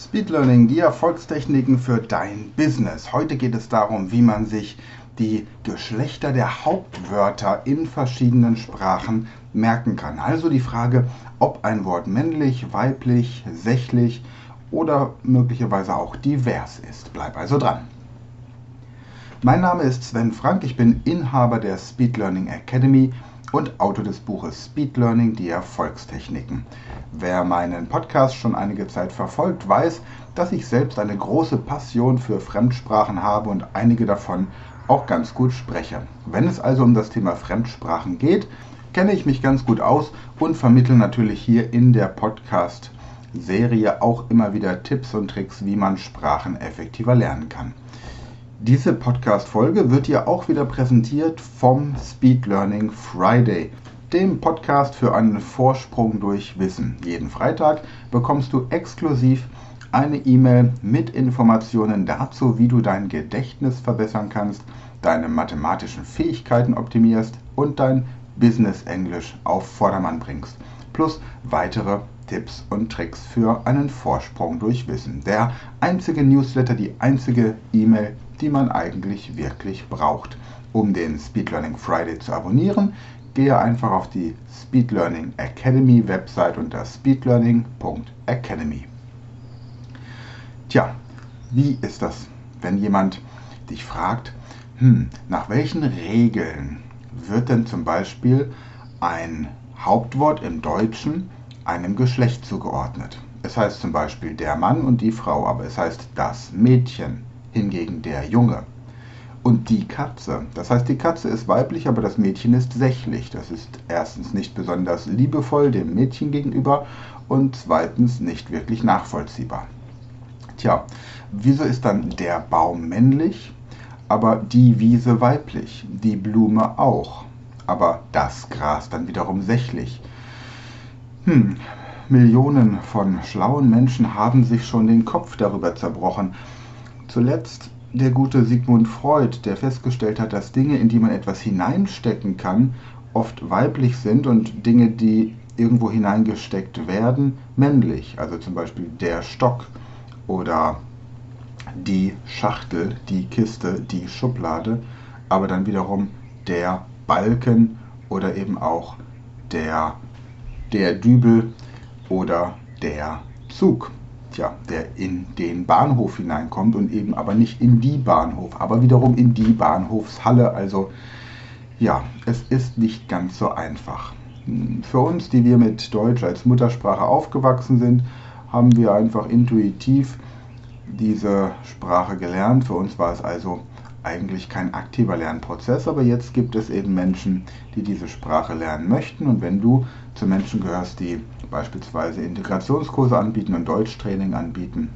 Speed Learning, die Erfolgstechniken für dein Business. Heute geht es darum, wie man sich die Geschlechter der Hauptwörter in verschiedenen Sprachen merken kann. Also die Frage, ob ein Wort männlich, weiblich, sächlich oder möglicherweise auch divers ist. Bleib also dran. Mein Name ist Sven Frank, ich bin Inhaber der Speed Learning Academy und Autor des Buches Speed Learning, die Erfolgstechniken. Wer meinen Podcast schon einige Zeit verfolgt, weiß, dass ich selbst eine große Passion für Fremdsprachen habe und einige davon auch ganz gut spreche. Wenn es also um das Thema Fremdsprachen geht, kenne ich mich ganz gut aus und vermittle natürlich hier in der Podcast-Serie auch immer wieder Tipps und Tricks, wie man Sprachen effektiver lernen kann. Diese Podcast-Folge wird dir auch wieder präsentiert vom Speed Learning Friday, dem Podcast für einen Vorsprung durch Wissen. Jeden Freitag bekommst du exklusiv eine E-Mail mit Informationen dazu, wie du dein Gedächtnis verbessern kannst, deine mathematischen Fähigkeiten optimierst und dein Business Englisch auf Vordermann bringst. Plus weitere Tipps und Tricks für einen Vorsprung durch Wissen. Der einzige Newsletter, die einzige E-Mail, die man eigentlich wirklich braucht. Um den Speed Learning Friday zu abonnieren, gehe einfach auf die Speed Learning Academy Website unter speedlearning.academy. Tja, wie ist das, wenn jemand dich fragt, hm, nach welchen Regeln wird denn zum Beispiel ein Hauptwort im Deutschen einem Geschlecht zugeordnet? Es heißt zum Beispiel der Mann und die Frau, aber es heißt das Mädchen, hingegen der Junge. Und die Katze, das heißt, die Katze ist weiblich, aber das Mädchen ist sächlich. Das ist erstens nicht besonders liebevoll dem Mädchen gegenüber und zweitens nicht wirklich nachvollziehbar. Tja, wieso ist dann der Baum männlich, aber die Wiese weiblich, die Blume auch, aber das Gras dann wiederum sächlich? Hm, Millionen von schlauen Menschen haben sich schon den Kopf darüber zerbrochen, Zuletzt der gute Sigmund Freud, der festgestellt hat, dass Dinge, in die man etwas hineinstecken kann, oft weiblich sind und Dinge, die irgendwo hineingesteckt werden, männlich. Also zum Beispiel der Stock oder die Schachtel, die Kiste, die Schublade, aber dann wiederum der Balken oder eben auch der, der Dübel oder der Zug ja, der in den Bahnhof hineinkommt und eben aber nicht in die Bahnhof, aber wiederum in die Bahnhofshalle. Also ja, es ist nicht ganz so einfach. Für uns, die wir mit Deutsch als Muttersprache aufgewachsen sind, haben wir einfach intuitiv diese Sprache gelernt. Für uns war es also eigentlich kein aktiver Lernprozess, aber jetzt gibt es eben Menschen, die diese Sprache lernen möchten. Und wenn du zu Menschen gehörst, die beispielsweise Integrationskurse anbieten und Deutschtraining anbieten,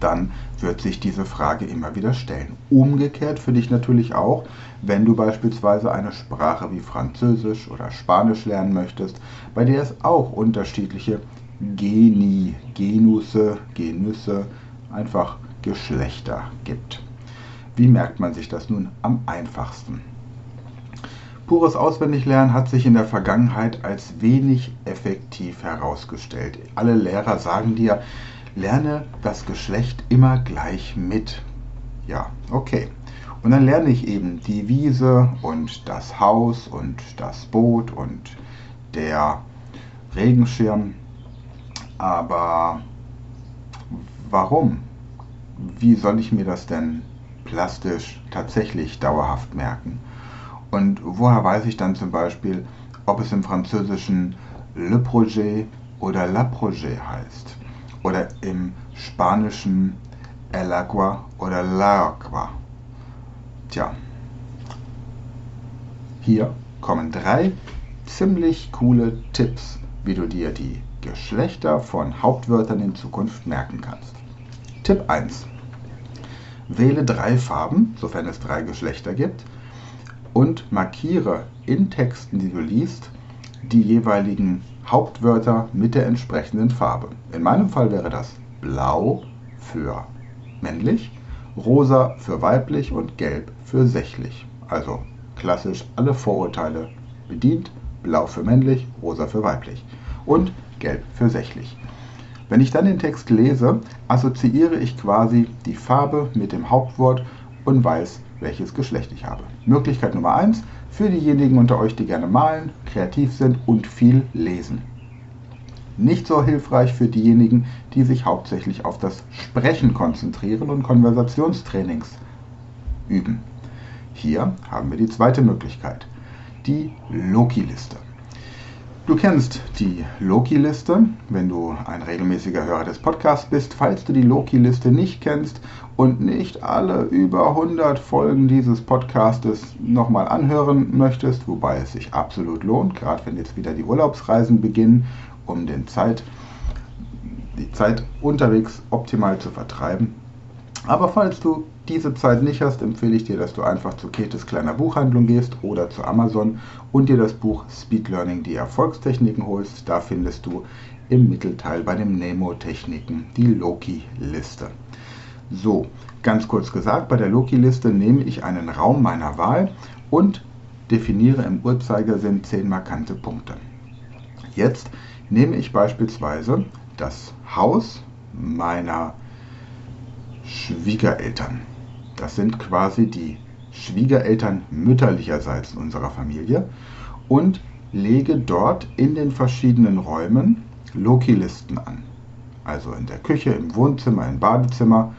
dann wird sich diese Frage immer wieder stellen. Umgekehrt für dich natürlich auch, wenn du beispielsweise eine Sprache wie Französisch oder Spanisch lernen möchtest, bei der es auch unterschiedliche Geni, Genusse, Genüsse, einfach Geschlechter gibt. Wie merkt man sich das nun am einfachsten? Pures Auswendiglernen hat sich in der Vergangenheit als wenig effektiv herausgestellt. Alle Lehrer sagen dir, lerne das Geschlecht immer gleich mit. Ja, okay. Und dann lerne ich eben die Wiese und das Haus und das Boot und der Regenschirm. Aber warum? Wie soll ich mir das denn plastisch tatsächlich dauerhaft merken? Und woher weiß ich dann zum Beispiel, ob es im Französischen Le Projet oder La Projet heißt? Oder im Spanischen El Agua oder La Agua? Tja, hier kommen drei ziemlich coole Tipps, wie du dir die Geschlechter von Hauptwörtern in Zukunft merken kannst. Tipp 1. Wähle drei Farben, sofern es drei Geschlechter gibt, und markiere in Texten, die du liest, die jeweiligen Hauptwörter mit der entsprechenden Farbe. In meinem Fall wäre das blau für männlich, rosa für weiblich und gelb für sächlich. Also klassisch alle Vorurteile bedient. Blau für männlich, rosa für weiblich und gelb für sächlich. Wenn ich dann den Text lese, assoziiere ich quasi die Farbe mit dem Hauptwort und weiß, welches Geschlecht ich habe. Möglichkeit Nummer 1 für diejenigen unter euch, die gerne malen, kreativ sind und viel lesen. Nicht so hilfreich für diejenigen, die sich hauptsächlich auf das Sprechen konzentrieren und Konversationstrainings üben. Hier haben wir die zweite Möglichkeit, die Loki-Liste. Du kennst die Loki-Liste, wenn du ein regelmäßiger Hörer des Podcasts bist. Falls du die Loki-Liste nicht kennst und nicht alle über 100 Folgen dieses Podcastes nochmal anhören möchtest, wobei es sich absolut lohnt, gerade wenn jetzt wieder die Urlaubsreisen beginnen, um den Zeit, die Zeit unterwegs optimal zu vertreiben. Aber falls du diese Zeit nicht hast, empfehle ich dir, dass du einfach zu Ketes kleiner Buchhandlung gehst oder zu Amazon und dir das Buch Speed Learning, die Erfolgstechniken holst. Da findest du im Mittelteil bei den Nemo-Techniken die Loki-Liste. So, ganz kurz gesagt, bei der Loki-Liste nehme ich einen Raum meiner Wahl und definiere im Uhrzeigersinn 10 markante Punkte. Jetzt nehme ich beispielsweise das Haus meiner Schwiegereltern. Das sind quasi die Schwiegereltern mütterlicherseits unserer Familie und lege dort in den verschiedenen Räumen Loki-Listen an. Also in der Küche, im Wohnzimmer, im Badezimmer,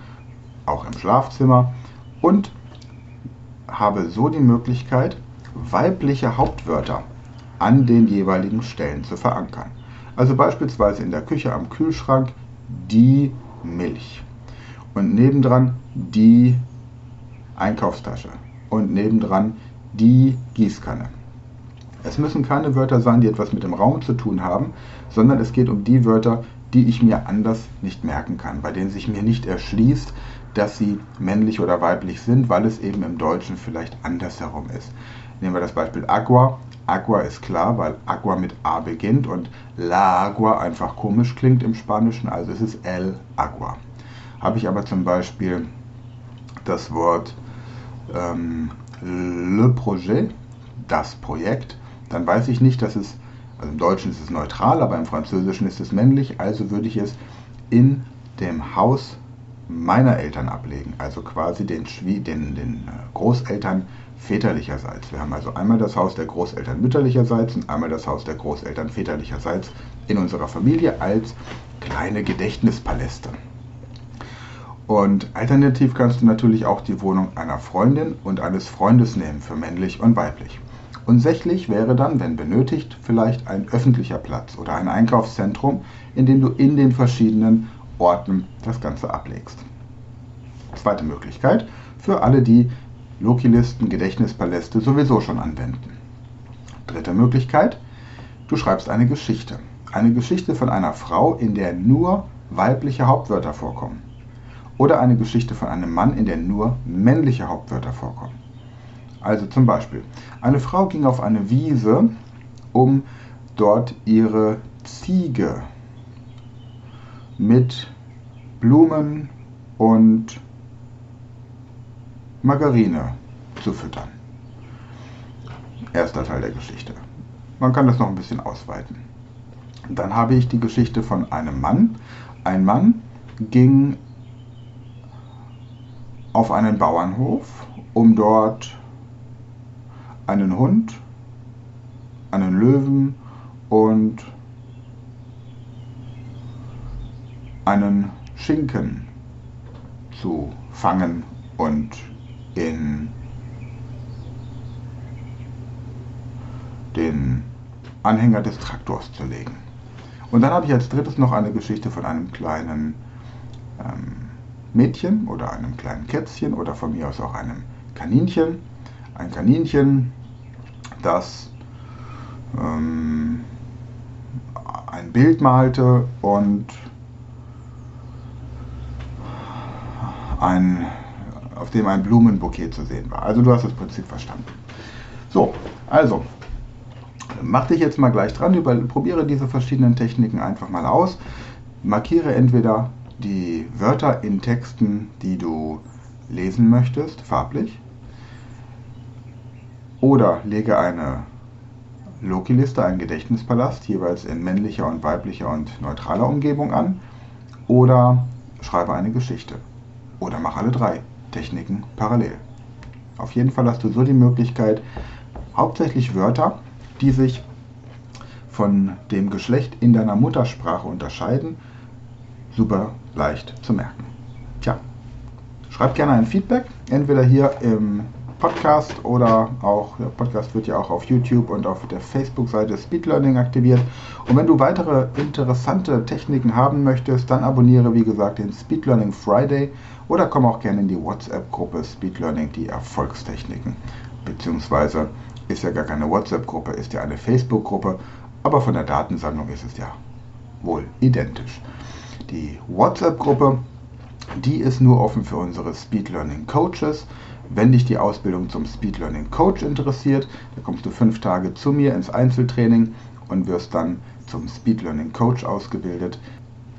auch im Schlafzimmer und habe so die Möglichkeit, weibliche Hauptwörter an den jeweiligen Stellen zu verankern. Also beispielsweise in der Küche am Kühlschrank die Milch und nebendran die Einkaufstasche und nebendran die Gießkanne. Es müssen keine Wörter sein, die etwas mit dem Raum zu tun haben, sondern es geht um die Wörter, die ich mir anders nicht merken kann, bei denen sich mir nicht erschließt, dass sie männlich oder weiblich sind, weil es eben im Deutschen vielleicht andersherum ist. Nehmen wir das Beispiel Agua. Agua ist klar, weil Agua mit A beginnt und La Agua einfach komisch klingt im Spanischen, also ist es El Agua. Habe ich aber zum Beispiel das Wort ähm, Le Projet, das Projekt, dann weiß ich nicht, dass es, also im Deutschen ist es neutral, aber im Französischen ist es männlich, also würde ich es in dem Haus meiner Eltern ablegen, also quasi den, den, den äh, Großeltern väterlicherseits. Wir haben also einmal das Haus der Großeltern mütterlicherseits und einmal das Haus der Großeltern väterlicherseits in unserer Familie als kleine Gedächtnispaläste. Und alternativ kannst du natürlich auch die Wohnung einer Freundin und eines Freundes nehmen für männlich und weiblich. Und sächlich wäre dann, wenn benötigt, vielleicht ein öffentlicher Platz oder ein Einkaufszentrum, in dem du in den verschiedenen Orten das Ganze ablegst. Zweite Möglichkeit für alle, die Loki-Listen, Gedächtnispaläste sowieso schon anwenden. Dritte Möglichkeit, du schreibst eine Geschichte. Eine Geschichte von einer Frau, in der nur weibliche Hauptwörter vorkommen. Oder eine Geschichte von einem Mann, in der nur männliche Hauptwörter vorkommen. Also zum Beispiel, eine Frau ging auf eine Wiese, um dort ihre Ziege mit Blumen und Margarine zu füttern. Erster Teil der Geschichte. Man kann das noch ein bisschen ausweiten. Dann habe ich die Geschichte von einem Mann. Ein Mann ging auf einen Bauernhof, um dort einen Hund, einen Löwen und einen Schinken zu fangen und in den Anhänger des Traktors zu legen. Und dann habe ich als drittes noch eine Geschichte von einem kleinen ähm, Mädchen oder einem kleinen Kätzchen oder von mir aus auch einem Kaninchen. Ein Kaninchen, das ähm, ein Bild malte und ein, auf dem ein Blumenbouquet zu sehen war. Also du hast das Prinzip verstanden. So, also mach dich jetzt mal gleich dran, über, probiere diese verschiedenen Techniken einfach mal aus. Markiere entweder die Wörter in Texten, die du lesen möchtest, farblich. Oder lege eine Loki-Liste, einen Gedächtnispalast, jeweils in männlicher und weiblicher und neutraler Umgebung an. oder schreibe eine Geschichte oder mach alle drei Techniken parallel. Auf jeden Fall hast du so die Möglichkeit, hauptsächlich Wörter, die sich von dem Geschlecht in deiner Muttersprache unterscheiden, super leicht zu merken. Tja, schreib gerne ein Feedback, entweder hier im Podcast oder auch, der Podcast wird ja auch auf YouTube und auf der Facebook-Seite Speed Learning aktiviert. Und wenn du weitere interessante Techniken haben möchtest, dann abonniere wie gesagt den Speed Learning Friday oder komm auch gerne in die WhatsApp-Gruppe Speed Learning, die Erfolgstechniken. Beziehungsweise ist ja gar keine WhatsApp-Gruppe, ist ja eine Facebook-Gruppe, aber von der Datensammlung ist es ja wohl identisch. Die WhatsApp-Gruppe, die ist nur offen für unsere Speed Learning Coaches. Wenn dich die Ausbildung zum Speed Learning Coach interessiert, dann kommst du fünf Tage zu mir ins Einzeltraining und wirst dann zum Speed Learning Coach ausgebildet.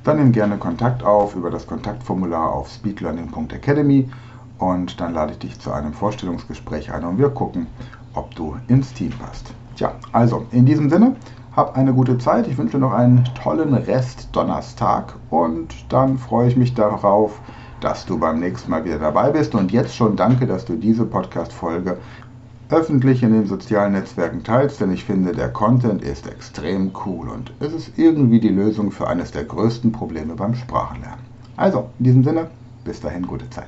Dann nimm gerne Kontakt auf über das Kontaktformular auf speedlearning.academy und dann lade ich dich zu einem Vorstellungsgespräch ein und wir gucken, ob du ins Team passt. Tja, also in diesem Sinne, hab eine gute Zeit. Ich wünsche noch einen tollen Rest Donnerstag und dann freue ich mich darauf, dass du beim nächsten Mal wieder dabei bist. Und jetzt schon danke, dass du diese Podcast-Folge öffentlich in den sozialen Netzwerken teilst, denn ich finde, der Content ist extrem cool und es ist irgendwie die Lösung für eines der größten Probleme beim Sprachenlernen. Also, in diesem Sinne, bis dahin, gute Zeit.